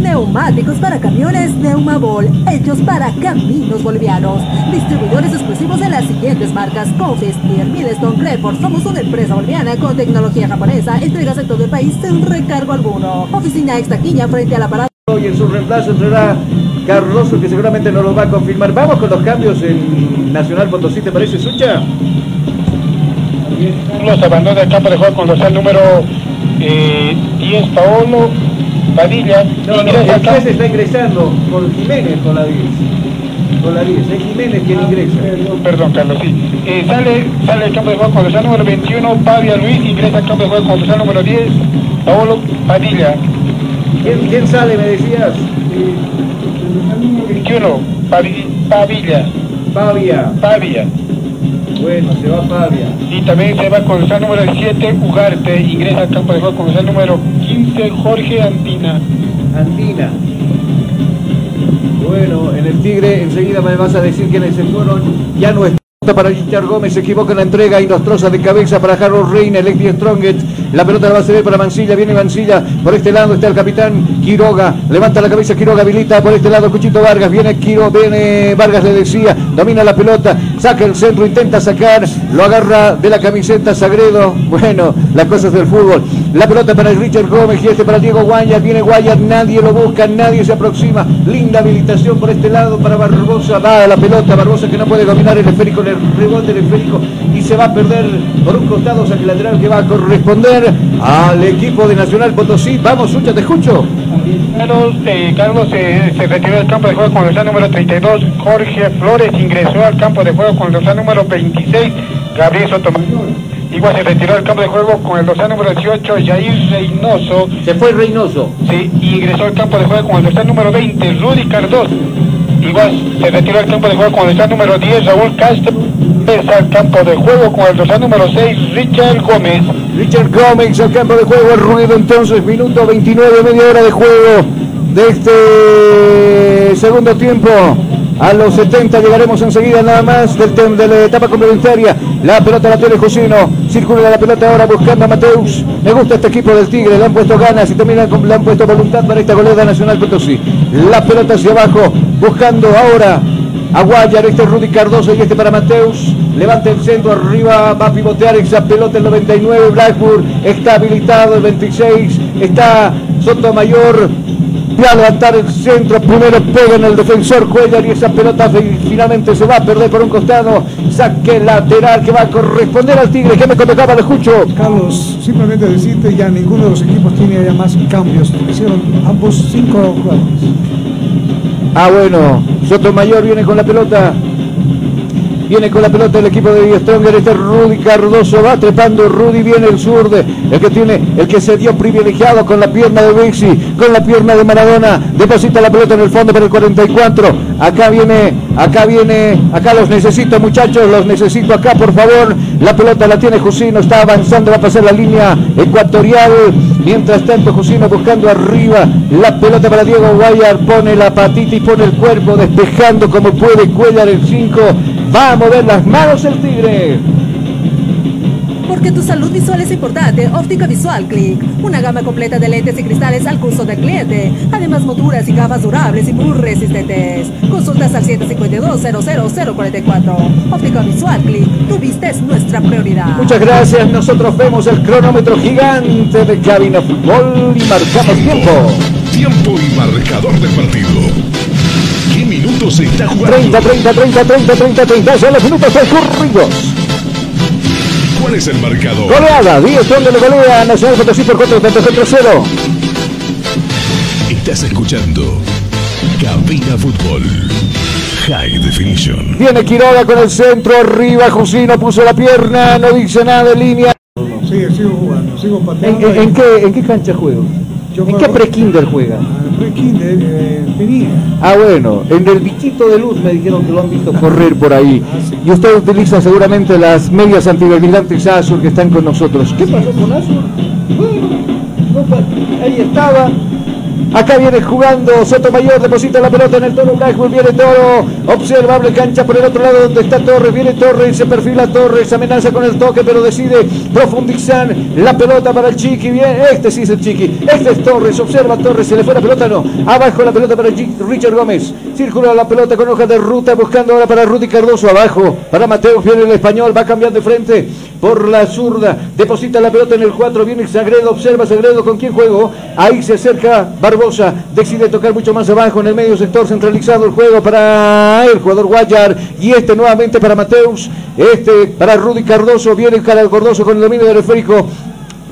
Neumáticos para camiones Neumabol, hechos para caminos bolivianos. Distribuidores exclusivos de las siguientes marcas: Confis, Milestone, Credford. Somos una empresa boliviana con tecnología japonesa. Entregas en todo el país sin recargo alguno. Oficina extaquilla frente al aparato. Y en su reemplazo entrará Carloso, que seguramente nos lo va a confirmar. Vamos con los cambios en Nacional Potosí, ¿te parece, Sucha? Los abandona campo de juego con dorsal número eh, 10, Paolo Padilla. No, no, al el 10 campo- está ingresando con Jiménez con la 10. Con la 10, es Jiménez quien ingresa. Perdón, Carlos, sí. Eh, sale, sale el campo de juego con dorsal número 21, Pavia Luis, ingresa al campo de juego con dorsal número 10, Paolo Padilla. ¿Quién, quién sale, me decías? 21, Pavi- Pavilla, Pavia. Pavia. Bueno, se va Pavia. Y también se va con dorsal número 7, Ugarte, ingresa al campo de juego con dorsal número 15, Jorge Antina. Antina. Bueno, en el Tigre enseguida me vas a decir quiénes se fueron. Ya no está para Richard Gómez, se equivoca en la entrega y nos troza de cabeza para Harold Reina, el ex Strongest. La pelota la va a ceder para Mancilla, viene Mancilla. Por este lado está el capitán Quiroga. Levanta la cabeza Quiroga, habilita por este lado Cuchito Vargas. Viene Quiro, viene Vargas, le decía. Domina la pelota, saca el centro, intenta sacar. Lo agarra de la camiseta Sagredo. Bueno, las cosas del fútbol. La pelota para Richard Gómez y este para Diego Guayas. Viene Guayas, nadie lo busca, nadie se aproxima. Linda habilitación por este lado para Barbosa. Va a la pelota, Barbosa que no puede dominar el esférico, el rebote del esférico y se va a perder por un costado saque lateral que va a corresponder al equipo de Nacional Potosí. Vamos, Sucha, te escucho. Carlos, eh, Carlos eh, se retiró del campo de juego con el dorsal número 32, Jorge Flores ingresó al campo de juego con el dorsal número 26, Gabriel Sotomayor. Igual se retiró del campo de juego con el dorsal número 18, Jair Reynoso. Se fue Reynoso. Sí, y ingresó al campo de juego con el dorsal número 20, Rudy Cardoso. Igual se retiró del campo de juego con el dorsal número 10, Raúl Castro. Ingresa al campo de juego con el dorsal número 6, Richard Gómez. Richard Gómez al campo de juego, el ruido entonces, minuto 29, media hora de juego de este segundo tiempo. A los 70 llegaremos enseguida nada más del de la etapa complementaria. La pelota la tiene Josino. Circula la pelota ahora buscando a Mateus. Me gusta este equipo del Tigre. Le han puesto ganas y también le han puesto voluntad para esta goleada nacional Potosí. La pelota hacia abajo. Buscando ahora a Guayar, este es Rudy Cardoso y este para Mateus. Levanta el centro, arriba va a pivotear esa pelota el 99. Blackburn está habilitado el 26. Está Sotomayor. Va a levantar el centro, primero pega en el defensor Cuellar y esa pelota fi- finalmente se va a perder por un costado. Saque lateral que va a corresponder al Tigre. ¿Qué me contestaba? Lo escucho. Carlos, simplemente decirte ya ninguno de los equipos tiene ya más cambios. Hicieron ambos cinco jugadores. Ah, bueno, Sotomayor viene con la pelota. Viene con la pelota el equipo de Stronger. Este es Rudy Cardoso. Va trepando. Rudy viene el zurde. El que tiene, el que se dio privilegiado con la pierna de Bixi. Con la pierna de Maradona. Deposita la pelota en el fondo para el 44. Acá viene, acá viene, acá los necesito muchachos. Los necesito acá por favor. La pelota la tiene Jusino. Está avanzando. Va a pasar la línea ecuatorial. Mientras tanto Jusino buscando arriba. La pelota para Diego Guayar. Pone la patita y pone el cuerpo. Despejando como puede. Cuellar el 5. Va a mover las manos el Tigre. Porque tu salud visual es importante, Óptica Visual Click. Una gama completa de lentes y cristales al curso del cliente. Además, monturas y gafas durables y muy resistentes. Consultas al 152-00044. Óptica Visual Click. Tu vista es nuestra prioridad. Muchas gracias. Nosotros vemos el cronómetro gigante de Cabina Fútbol y marcamos tiempo. Tiempo y marcador del partido. ¿Qué minutos se está jugando? 30, 30, 30, 30, 30, 30. Son los minutos transcurridos. ¿Cuál es el marcador? Goleada. 10 Strong de golea. Nacional Potosí por 4 tantos contra 0. Estás escuchando Cabina Fútbol. High Definition. Viene Quiroga con el centro. Arriba. Jusino puso la pierna. No dice nada de línea. Sí, sigo jugando, sigo ¿En, pateando. en- en qué, ¿En qué cancha juego? Yo ¿En qué pre-kinder juega? Pre-kinder, eh, tenía. Ah, bueno, en el bichito de luz me dijeron que lo han visto correr por ahí. Y usted utiliza seguramente las medias antidebilitantes Azur que están con nosotros. ¿Qué pasó con Azur? Bueno, ahí estaba. Acá viene jugando Sotomayor, deposita la pelota en el Toro Blackburn, viene Toro, observable cancha por el otro lado donde está Torres, viene Torres, se perfila Torres, amenaza con el toque, pero decide profundizar la pelota para el Chiqui, bien, este sí es el Chiqui, este es Torres, observa Torres, se le fue la pelota, no, abajo la pelota para Richard Gómez, circula la pelota con hoja de ruta, buscando ahora para Rudy Cardoso, abajo, para Mateo, viene el español, va cambiando de frente por la zurda, deposita la pelota en el 4, viene Sagredo, observa Sagredo con quién juego, ahí se acerca Barbosa, decide tocar mucho más abajo en el medio sector centralizado el juego para el jugador Guayar y este nuevamente para Mateus, este para Rudy Cardoso, viene Carlos Cardoso con el dominio del esférico,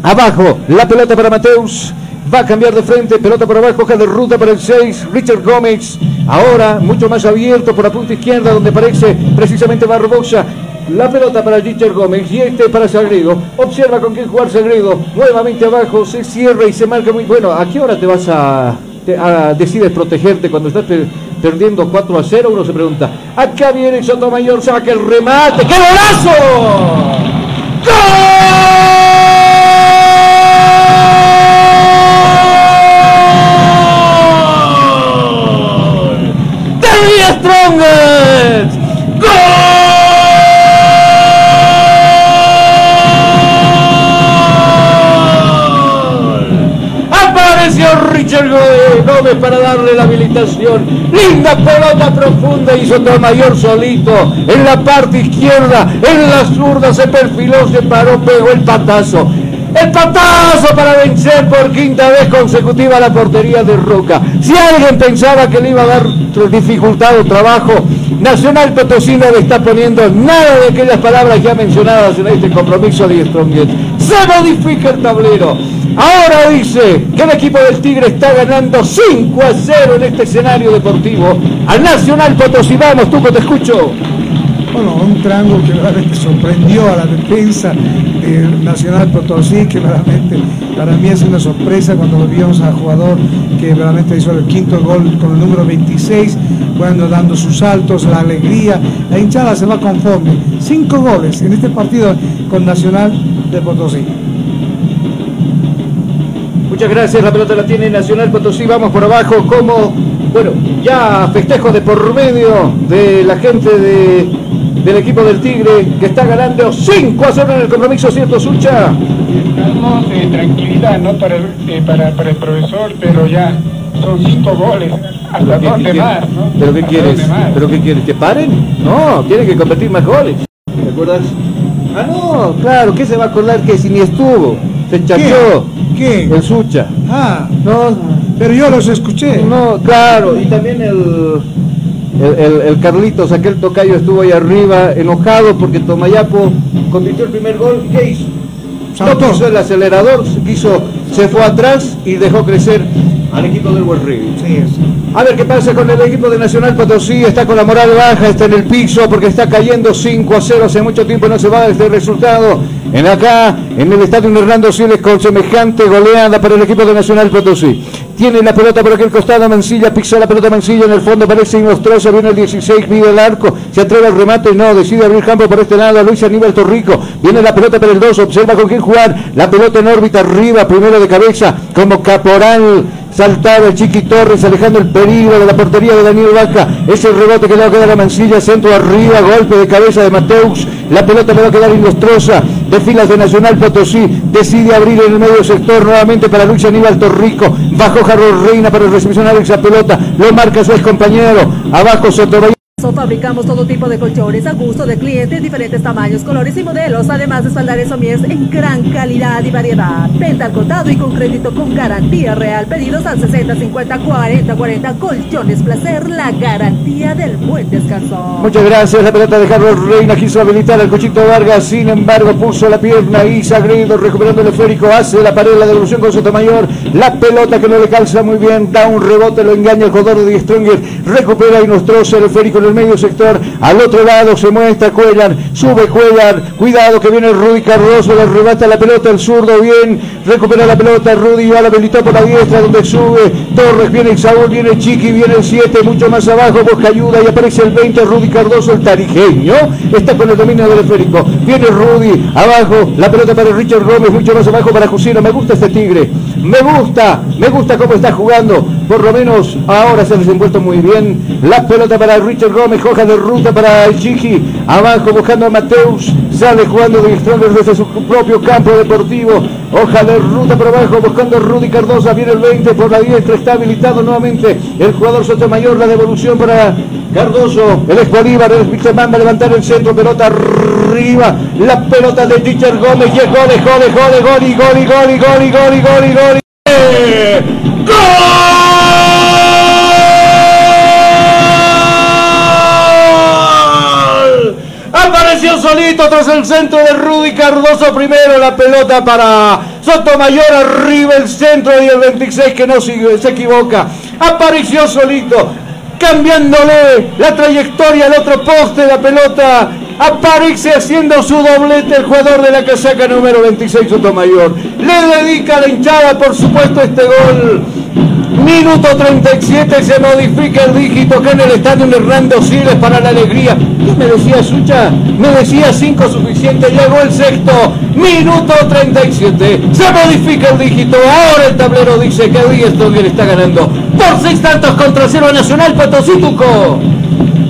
abajo la pelota para Mateus. Va a cambiar de frente, pelota por abajo, hoja de ruta para el 6, Richard Gómez. Ahora mucho más abierto por la punta izquierda, donde aparece precisamente Barbosa. La pelota para Richard Gómez y este para Sagredo. Observa con quién jugar Sagredo. Nuevamente abajo, se cierra y se marca muy bueno. ¿A qué hora te vas a, te- decides protegerte cuando estás per- perdiendo 4 a 0? Uno se pregunta. Acá viene Sotomayor, saca el remate. ¡Qué golazo! ¡Gol! ¡De Strongest! Apareció Richard Gómez para darle la habilitación. Linda pelota profunda y Sotomayor solito en la parte izquierda, en la zurda se perfiló, se paró, pegó el patazo. El patazo para vencer por quinta vez consecutiva la portería de Roca. Si alguien pensaba que le iba a dar dificultad o trabajo, Nacional Potosí no le está poniendo nada de aquellas palabras ya mencionadas en este compromiso de Strongest. Se modifica el tablero. Ahora dice que el equipo del Tigre está ganando 5 a 0 en este escenario deportivo. Al Nacional Potosí, vamos, Tuco, te escucho. Bueno, un triángulo que realmente sorprendió a la defensa de Nacional Potosí, que realmente para mí es una sorpresa cuando vimos al jugador que realmente hizo el quinto gol con el número 26, bueno, dando sus saltos, la alegría, la hinchada se va conforme. Cinco goles en este partido con Nacional de Potosí. Muchas gracias, la pelota la tiene Nacional Potosí, vamos por abajo como, bueno, ya festejo de por medio de la gente de, del equipo del Tigre que está ganando 5 a 0 en el compromiso, ¿cierto, Sucha? Estamos eh, tranquilidad, ¿no? Para el, eh, para, para el profesor, pero ya son cinco goles. ¿Hasta ¿Qué- dónde qué- más, no? ¿Pero qué ¿Hasta quieres? ¿Pero qué quieres? ¿Que paren? No, tienen que competir más goles. ¿Te acuerdas? Ah, no, claro, ¿qué se va a acordar que si ni estuvo? Se chateó. ¿Qué? El Sucha. Ah, No, pero yo los escuché. no, claro, y también el, el, el- el Carlitos, aquel tocayo estuvo ahí arriba enojado porque Tomayapo convirtió el primer gol. ¿Y ¿Qué hizo? No pisó el acelerador, quiso, se fue atrás y dejó crecer al equipo del World Rugby. Sí, es. A ver qué pasa con el equipo de Nacional Potosí. Está con la moral baja, está en el piso porque está cayendo 5 a 0. Hace mucho tiempo no se va este resultado. En acá en el estadio Hernando Siles con semejante goleada para el equipo de Nacional Potosí. Tiene la pelota por aquel costado, Mancilla pisa la pelota Mancilla, en el fondo parece inostrosa, viene el 16, mide el arco, se atreve al remate, no, decide abrir campo por este lado, Luis Aníbal Torrico, viene la pelota para el 2, observa con quién jugar, la pelota en órbita arriba, primero de cabeza, como caporal, saltaba el Chiqui Torres, alejando el peligro de la portería de Daniel Vaca. Ese rebote que le va a quedar a Mancilla, centro arriba, golpe de cabeza de Mateus. La pelota le va a quedar indostrosa de filas de Nacional Potosí. Decide abrir en el medio sector nuevamente para Luis Aníbal Torrico. Bajo Jarro Reina para recepcionar esa pelota. Lo marca su ex compañero. Abajo Sotomayor. Fabricamos todo tipo de colchones a gusto de clientes, diferentes tamaños, colores y modelos, además de espaldares somies en gran calidad y variedad. Venta al contado y con crédito con garantía real. Pedidos al 60, 50, 40, 40. Colchones Placer, la garantía del buen descanso. Muchas gracias. La pelota de Carlos Reina quiso habilitar al Cochito Vargas. Sin embargo, puso la pierna y Sagredo recuperando el esférico. Hace la pared, la devolución con Sotomayor. La pelota que no le calza muy bien. Da un rebote, lo engaña el jugador de Die Stronger. Recupera y nos troza el esférico en el medio sector. Al otro lado se muestra Cuellar. Sube Cuellar. Cuidado que viene Rudy Cardoso. Le arrebata la pelota el zurdo. Bien. Recupera la pelota. Rudy va la habilitó por la diestra donde sube. Torres. Viene Saúl. Viene Chiqui. Viene el 7. Mucho más abajo. Busca ayuda y aparece el 20. Rudy Cardoso, el tarijeño. Está con el dominio del esférico. Viene Rudy. Abajo. La pelota para Richard Gómez. Mucho más abajo para Jusino. Me gusta este tigre. Me gusta. Me gusta cómo está jugando. Por lo menos ahora se ha desenvuelto muy bien. La pelota para Richard Gómez. Hoja de ruta para Chiqui. Abajo buscando a Mateus. Sale jugando de Stronger desde su propio campo deportivo. Hoja de ruta por abajo buscando a Rudy Cardosa. Viene el 20 por la diestra. Está habilitado nuevamente el jugador Sotomayor. La devolución para Cardoso. El ex Bolívar. El Pixelman va a levantar el centro. Pelota arriba. La pelota de Richard Gómez. Y es gol, gol, gol, gol, gol, gol, gol, gol, y gol, y gol. Solito tras el centro de Rudy Cardoso. Primero la pelota para Sotomayor. Arriba el centro y el 26 que no se equivoca. Apareció solito. Cambiándole la trayectoria al otro poste. La pelota aparece haciendo su doblete el jugador de la casaca número 26 Sotomayor. Le dedica a la hinchada, por supuesto, este gol. Minuto 37 se modifica el dígito que en el estadio Hernando Siles para la alegría. ¿Qué me decía Sucha? Me decía 5 suficiente, llegó el sexto. Minuto 37. Se modifica el dígito. Ahora el tablero dice que Díaz Stronger está ganando por seis tantos contra cero Nacional Potosí Tuco.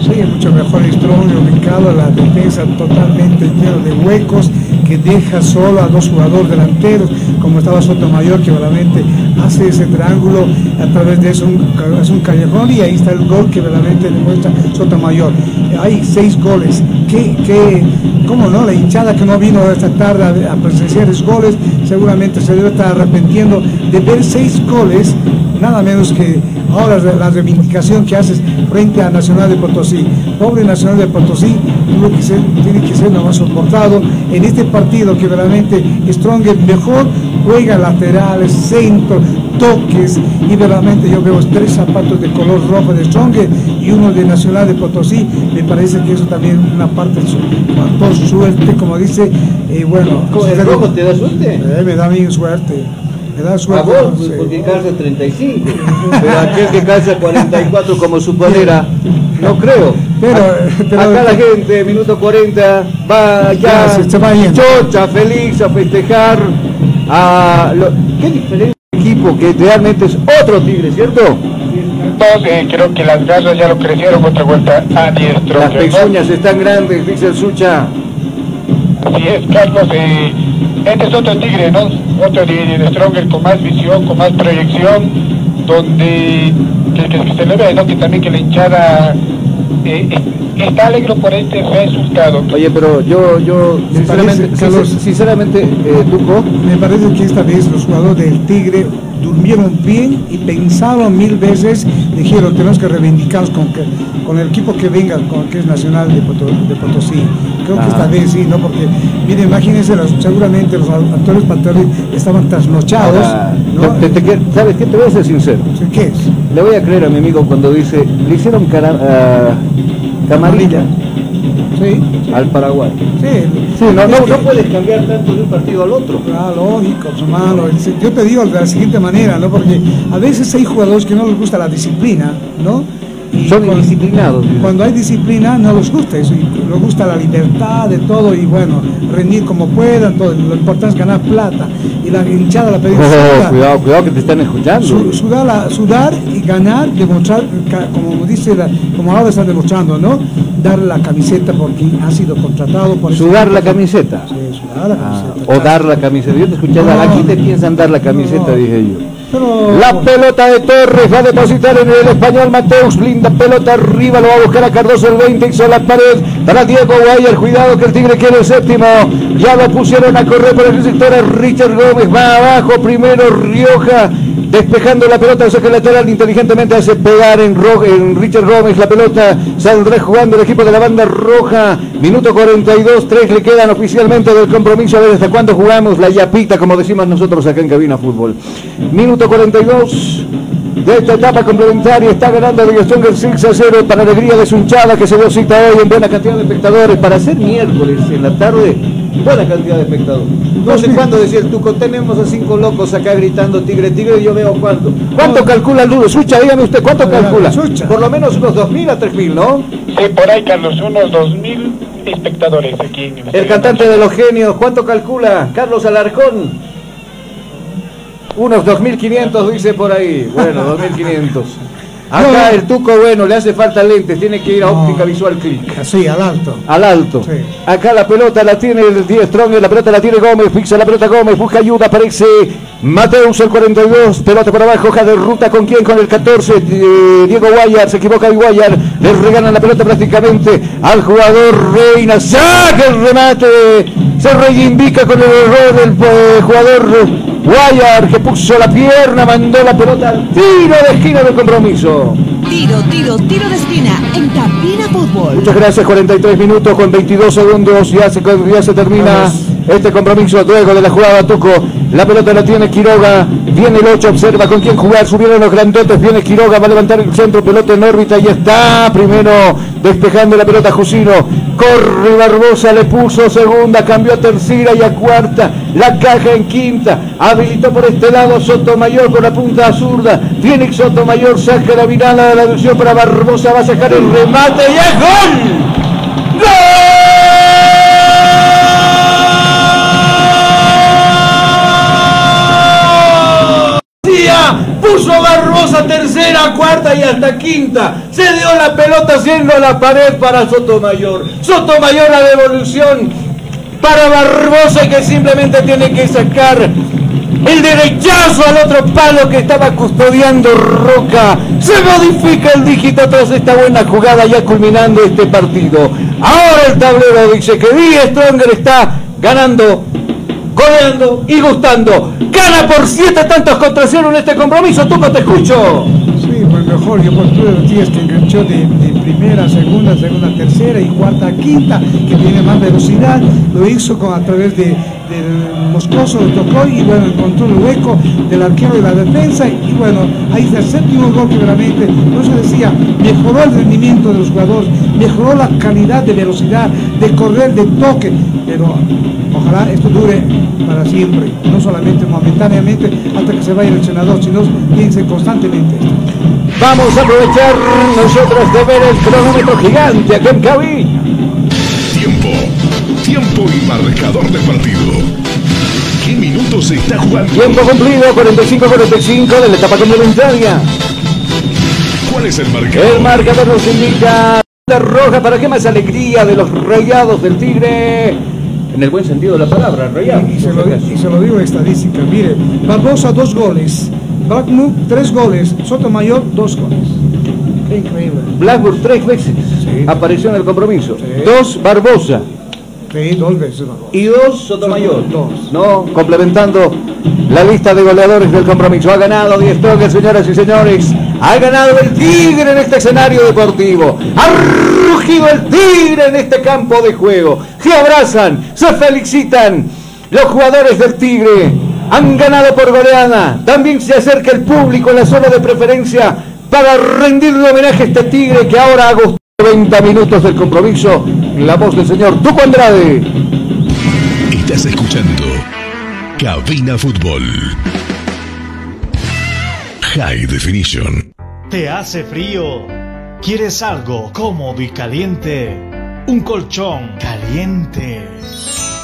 Sí, mucho mejor Stronger ubicado, la defensa totalmente lleno de huecos que deja solo a dos jugadores delanteros, como estaba Sotomayor, que realmente hace ese triángulo a través de eso, un, es un callejón y ahí está el gol que realmente demuestra Sotomayor. Hay seis goles. ¿Qué, qué, ¿Cómo no? La hinchada que no vino esta tarde a, a presenciar esos goles, seguramente se debe estar arrepintiendo de ver seis goles nada menos que ahora la reivindicación que haces frente a Nacional de Potosí. Pobre Nacional de Potosí, tuvo que ser, tiene que ser nomás soportado en este partido que realmente Stronger mejor juega laterales, centro, toques y realmente yo veo tres zapatos de color rojo de Stronger y uno de Nacional de Potosí. Me parece que eso también es una parte de su factor suerte, como dice, eh, bueno. ¿El rojo te da suerte? Eh, me da bien suerte. Me da A vos, no sé. porque calza 35. Pero aquel que calza 44 como su polera, no creo. Pero- pero- Acá la gente, minuto 40, va ya, Ya, se- se va chocha, feliz a festejar. A lo- qué diferente equipo que realmente es otro tigre, ¿cierto? Eh, creo que las garras ya lo crecieron otra vuelta a diestro. Las pezuñas están grandes, dice el Sucha. Así es, Carlos. eh, este es otro tigre, ¿no? Otro de, de Stronger con más visión, con más proyección, donde que, que- que se le ve, ¿no? Que también que la hinchada eh, eh, está alegre por este resultado. Oye, pero yo, yo, Me sinceramente, parece, Carlos- sincer- sinceramente, eh, Tuco, Me parece que esta vez los jugadores del Tigre durmieron bien y pensaron mil veces, dijeron, tenemos que reivindicarnos con, que, con el equipo que venga, con que es Nacional de, Poto- de Potosí. Creo que esta vez sí, ¿no? Porque, mire, imagínense, los- seguramente los actores patrones estaban trasnochados, ¿no? te- te- te- ¿sabes qué? Te voy a ser sincero. ¿Qué es? Le voy a creer a mi amigo cuando dice, le hicieron cara- ah, camarilla Sí, al Paraguay. sí. Sí, no, no, no puedes cambiar tanto de un partido al otro. Ah, lógico, hermano. Yo te digo de la siguiente manera, ¿no? Porque a veces hay jugadores que no les gusta la disciplina, ¿no? Son cuando- indisciplinados. Cuando hay disciplina no les gusta eso, les gusta la libertad de todo y bueno, rendir como puedan, todo. lo importante es ganar plata y la hinchada la pedida Oh, cuidado, cuidado que te están escuchando. Su- sudar, la- sudar y ganar, demostrar, como dice, la- como ahora están demostrando, ¿no? Dar la camiseta porque ha sido contratado por Sudar la camiseta. Sí, sudar la Ah, camiseta. o dar la camiseta. Yo te escuché No. aquí te piensan dar la camiseta, No. dije yo. La pelota de Torres va a depositar en el español Mateus, linda pelota arriba, lo va a buscar a Cardoso el 20, hizo la pared para Diego Guayer, cuidado que el Tigre quiere el séptimo, ya lo pusieron a correr por el sector, Richard Gómez va abajo, primero Rioja, despejando la pelota, saca el lateral, inteligentemente hace pegar en, Ro- en Richard Gómez la pelota, saldrá jugando el equipo de la banda roja, minuto 42, 3 le quedan oficialmente del compromiso, a ver hasta cuándo jugamos la yapita, como decimos nosotros acá en Cabina Fútbol. Minuto 42 de esta etapa complementaria, está ganando Diego Stronger 6 a 0 para alegría de su hinchada que se dio cita hoy en buena cantidad de espectadores, para ser miércoles en la tarde, buena cantidad de espectadores. No sé cuándo decía el Tuco, tenemos a cinco locos acá gritando tigre, tigre, y yo veo cuánto. ¿Cuánto calcula el Ludo? Sucha, dígame usted, ¿cuánto calcula? Por lo menos unos 2.000 a 3.000, ¿no? Sí, por ahí, Carlos, unos 2.000 espectadores aquí en El cantante de los genios, ¿cuánto calcula? Carlos Alarcón. Unos 2.500 dice por ahí. Bueno, 2.500. Acá el Tuco, bueno, le hace falta lentes, tiene que ir a óptica visual click. Así, al alto. Al alto. Sí. Acá la pelota la tiene el 10 Strong, la pelota la tiene Gómez, fixa la pelota Gómez, busca ayuda, aparece Mateus el 42, pelota por abajo, hoja de ruta con quién, con el 14, eh, Diego Guayar, se equivoca Guayar, le regalan la pelota prácticamente al jugador Reina, saca el remate, se reivindica con el error del eh, jugador Guayar que puso la pierna, mandó la pelota al tiro de esquina del compromiso. Tiro, tiro, tiro de esquina en Cabina Fútbol. Muchas gracias, 43 minutos con 22 segundos, ya se, ya se termina este compromiso luego de la jugada Tuco. La pelota la tiene Quiroga, viene el 8, observa con quién jugar, subieron los grandotes, viene Quiroga, va a levantar el centro, pelota en órbita y está primero despejando la pelota Jusino. Corre Barbosa, le puso segunda, cambió a tercera y a cuarta, la caja en quinta, habilitó por este lado Sotomayor con la punta zurda, viene Sotomayor, saca la mirada de la para Barbosa, va a sacar el remate y es gol. Puso Barbosa tercera, cuarta y hasta quinta. Se dio la pelota haciendo la pared para Sotomayor. Sotomayor la devolución para Barbosa que simplemente tiene que sacar el derechazo al otro palo que estaba custodiando Roca. Se modifica el dígito tras esta buena jugada ya culminando este partido. Ahora el tablero dice que Díaz Stronger está ganando goleando y gustando. Gana por siete tantos contra cero en este compromiso. Tuco, te escucho. Sí, pues mejor, por todos los días que enganchó de, de primera, segunda, segunda, tercera y cuarta, quinta, que tiene más velocidad, lo hizo con, a través de, del Moscoso, lo tocó y bueno, encontró el hueco del arquero de la defensa y bueno, ahí está el séptimo gol que realmente, por eso decía, mejoró el rendimiento de los jugadores, mejoró la calidad de velocidad, de correr, de toque, pero ojalá esto dure para siempre, no solamente momentáneamente hasta que se vaya el entrenador, sino piense constantemente esto. Vamos a aprovechar nosotros de ver el cronómetro gigante aquí en Cabi. Tiempo. Tiempo y marcador del partido. ¿Qué minutos se está jugando? Tiempo cumplido, 45-45 de la etapa complementaria. ¿Cuál es el marcador? El marcador nos indica la roja para qué más alegría de los rayados del Tigre. En el buen sentido de la palabra, rayados. Y se, lo, y se lo digo en estadística, mire, Barbosa dos goles, Blackmut tres goles, Sotomayor dos goles. Qué increíble. Blackburn tres veces apareció en el compromiso. Dos Barbosa. Sí, dos veces. Y dos Sotomayor. Dos. No, complementando la lista de goleadores del compromiso. Ha ganado Die Stronger, señoras y señores. Ha ganado el Tigre en este escenario deportivo. Ha rugido el Tigre en este campo de juego. Se abrazan, se felicitan. Los jugadores del Tigre han ganado por goleada. También se acerca el público en la zona de preferencia para rendirle homenaje a este Tigre que ahora ha gustado. 90 minutos del compromiso. La voz del señor Tuco Andrade. Estás escuchando Cabina Fútbol. High Definition. ¿Te hace frío? ¿Quieres algo cómodo y caliente? Un colchón caliente.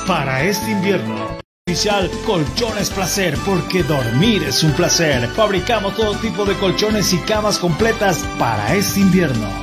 Para este invierno. Oficial Colchones Placer, porque dormir es un placer. Fabricamos todo tipo de colchones y camas completas para este invierno.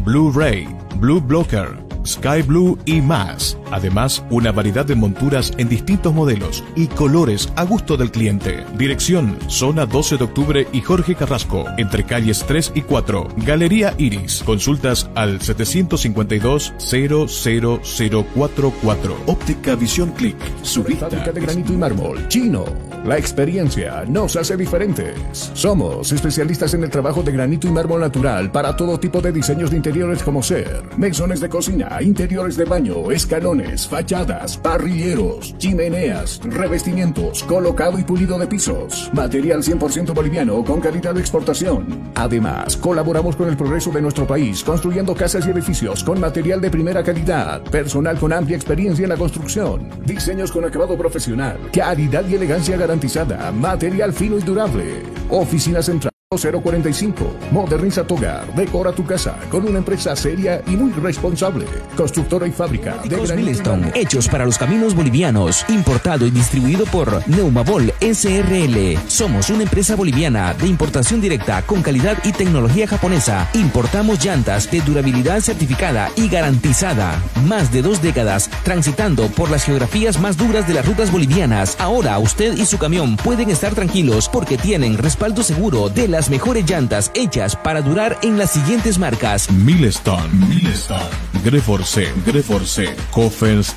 Blu-ray, Blue Blocker, Sky Blue y más. Además, una variedad de monturas en distintos modelos y colores a gusto del cliente. Dirección, zona 12 de octubre y Jorge Carrasco, entre calles 3 y 4. Galería Iris. Consultas al 752-00044. Óptica Visión Click. Su vista Fábrica de granito y mármol. Chino. La experiencia nos hace diferentes. Somos especialistas en el trabajo de granito y mármol natural para todo tipo de diseños de interiores como ser mesones de cocina, interiores de baño, escalones, fachadas, parrilleros, chimeneas, revestimientos, colocado y pulido de pisos. Material 100% boliviano con calidad de exportación. Además, colaboramos con el progreso de nuestro país construyendo casas y edificios con material de primera calidad, personal con amplia experiencia en la construcción, diseños con acabado profesional, calidad y elegancia garantizada, material fino y durable. Oficina central. 045. Moderniza tu hogar. Decora tu casa con una empresa seria y muy responsable. Constructora y fábrica de Milestone, hechos para los caminos bolivianos, importado y distribuido por Neumabol SRL. Somos una empresa boliviana de importación directa con calidad y tecnología japonesa. Importamos llantas de durabilidad certificada y garantizada. Más de dos décadas transitando por las geografías más duras de las rutas bolivianas. Ahora usted y su camión pueden estar tranquilos porque tienen respaldo seguro de las mejores llantas hechas para durar en las siguientes marcas. Milestone, Milestone, Greforce, Greforce,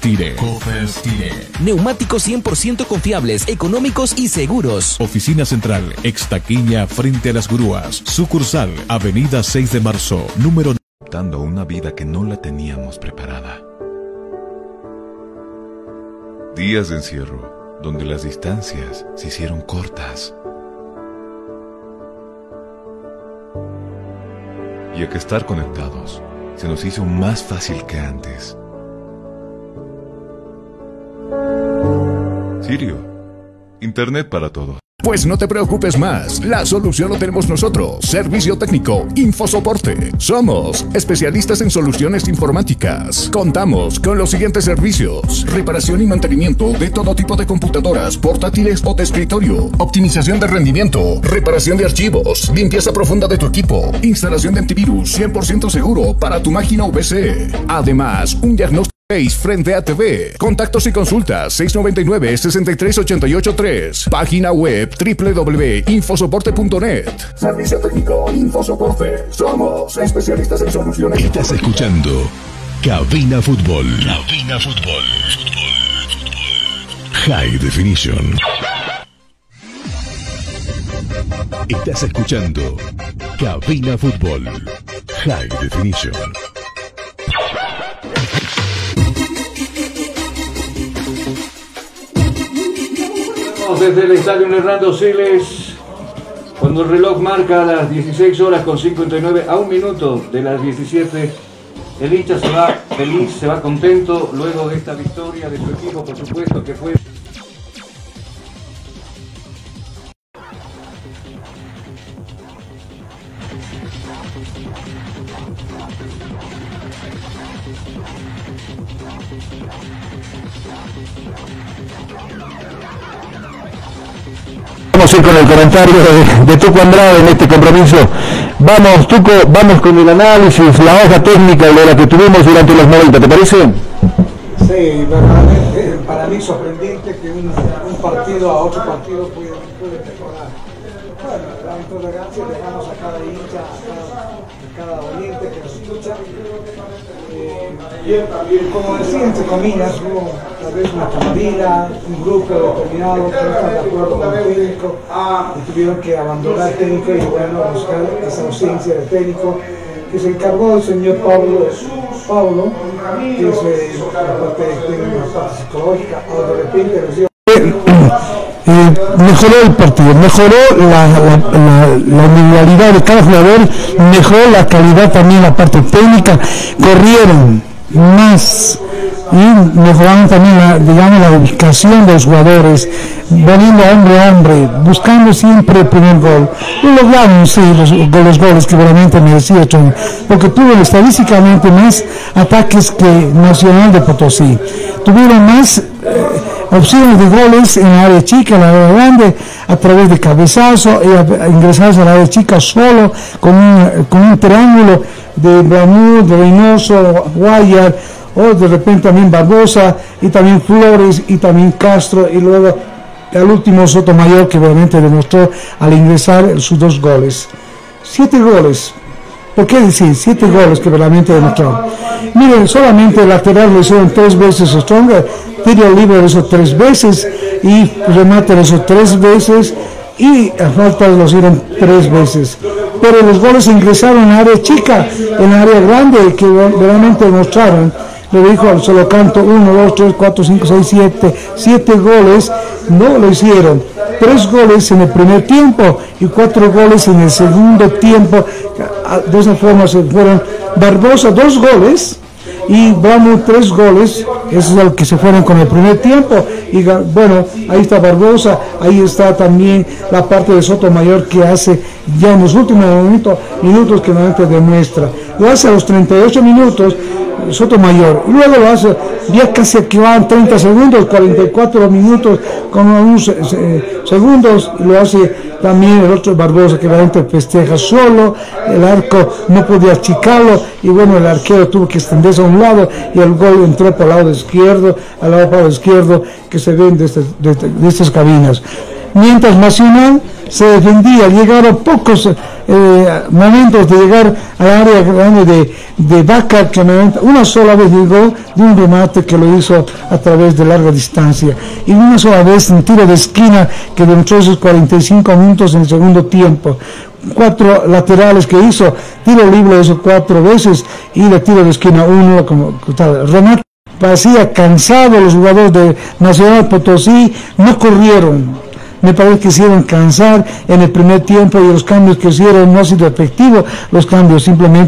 Tire, Tire. Neumáticos 100% confiables, económicos y seguros. Oficina Central, Extaquiña, frente a las grúas. Sucursal, Avenida 6 de Marzo, número Dando una vida que no la teníamos preparada. Días de encierro, donde las distancias se hicieron cortas. Y a que estar conectados se nos hizo más fácil que antes. Sirio, Internet para todos. Pues no te preocupes más, la solución lo tenemos nosotros. Servicio técnico, Infosoporte. Somos especialistas en soluciones informáticas. Contamos con los siguientes servicios: reparación y mantenimiento de todo tipo de computadoras, portátiles o de escritorio, optimización de rendimiento, reparación de archivos, limpieza profunda de tu equipo, instalación de antivirus 100% seguro para tu máquina PC. Además, un diagnóstico frente a TV. Contactos y consultas 699-63883. Página web www.infosoporte.net. Servicio técnico Infosoporte. Somos especialistas en soluciones. Estás escuchando Cabina Fútbol. Cabina Fútbol. High Definition. Estás escuchando Cabina Fútbol. High Definition. Desde el estadio Hernando Siles, cuando el reloj marca las 16 horas con 59 a un minuto de las 17, el hincha se va feliz, se va contento luego de esta victoria de su equipo, por supuesto, que fue Con el comentario de, de Tuco Andrade en este compromiso. Vamos, Tuco, vamos con el análisis, la hoja técnica de la que tuvimos durante los 90, ¿te parece? Sí, verdaderamente para mí sorprendente que un, un partido a otro partido puede, como decía entre comillas, hubo tal vez una camarilla, un grupo determinado que no está de acuerdo con el técnico y tuvieron que abandonar el técnico y bueno, buscar esa ausencia del técnico que se encargó el señor Pablo, Pablo que es eh, la parte, una parte psicológica, o de repente nos dio eh, mejoró el partido, mejoró la, la, la, la, individualidad de cada jugador, mejoró la calidad también la parte técnica, corrieron más y mejoraron también la, digamos, la ubicación de los jugadores, veniendo hombre a hombre, buscando siempre el primer gol. Y lograron, sí, los, los goles que realmente merecía porque tuvo estadísticamente más ataques que Nacional de Potosí. Tuvieron más eh, opciones de goles en la área chica, en la área grande, a través de cabezazo, y a, a la área chica solo, con un, triángulo de Bramur, de Reynoso, Guayar, o de repente también Barbosa, y también Flores, y también Castro, y luego el último Sotomayor que realmente demostró al ingresar sus dos goles. Siete goles. ¿Por qué decir? Siete goles que realmente demostró. Miren, solamente el lateral lo hicieron tres veces Stronger, tiro libre lo hizo tres veces y remate lo hizo tres veces y a falta lo hicieron tres veces. Pero los goles ingresaron en área chica, en área grande, que realmente demostraron le dijo al solo canto 1, 2, 3, 4, 5, 6, 7, 7 goles, no lo hicieron. Tres goles en el primer tiempo y cuatro goles en el segundo tiempo. De esa forma se fueron Barbosa dos goles y Bramo tres goles, eso es lo que se fueron con el primer tiempo. Y bueno, ahí está Barbosa, ahí está también la parte de Sotomayor que hace ya en los últimos momentos, minutos que normalmente demuestra. Lo hace a los 38 minutos Sotomayor. Luego lo hace, ya casi que van 30 segundos, 44 minutos con unos eh, segundos, lo hace también el otro Barbosa que realmente festeja solo, el arco no podía achicarlo, y bueno, el arquero tuvo que extenderse a un lado, y el gol entró por el lado izquierdo, al lado izquierdo, que se ven de, este, de, de estas cabinas. Mientras Nacional se defendía, llegaron pocos eh, momentos de llegar al área grande de, de Vaca, que una sola vez llegó de un remate que lo hizo a través de larga distancia, y una sola vez un tiro de esquina que demostró esos 45 minutos en el segundo tiempo. Cuatro laterales que hizo, tiro libre hizo cuatro veces y el tiro de esquina uno, como tal, remate. Parecía cansado los jugadores de Nacional Potosí, no corrieron, me parece que hicieron cansar en el primer tiempo y los cambios que hicieron no han sido efectivos, los cambios simplemente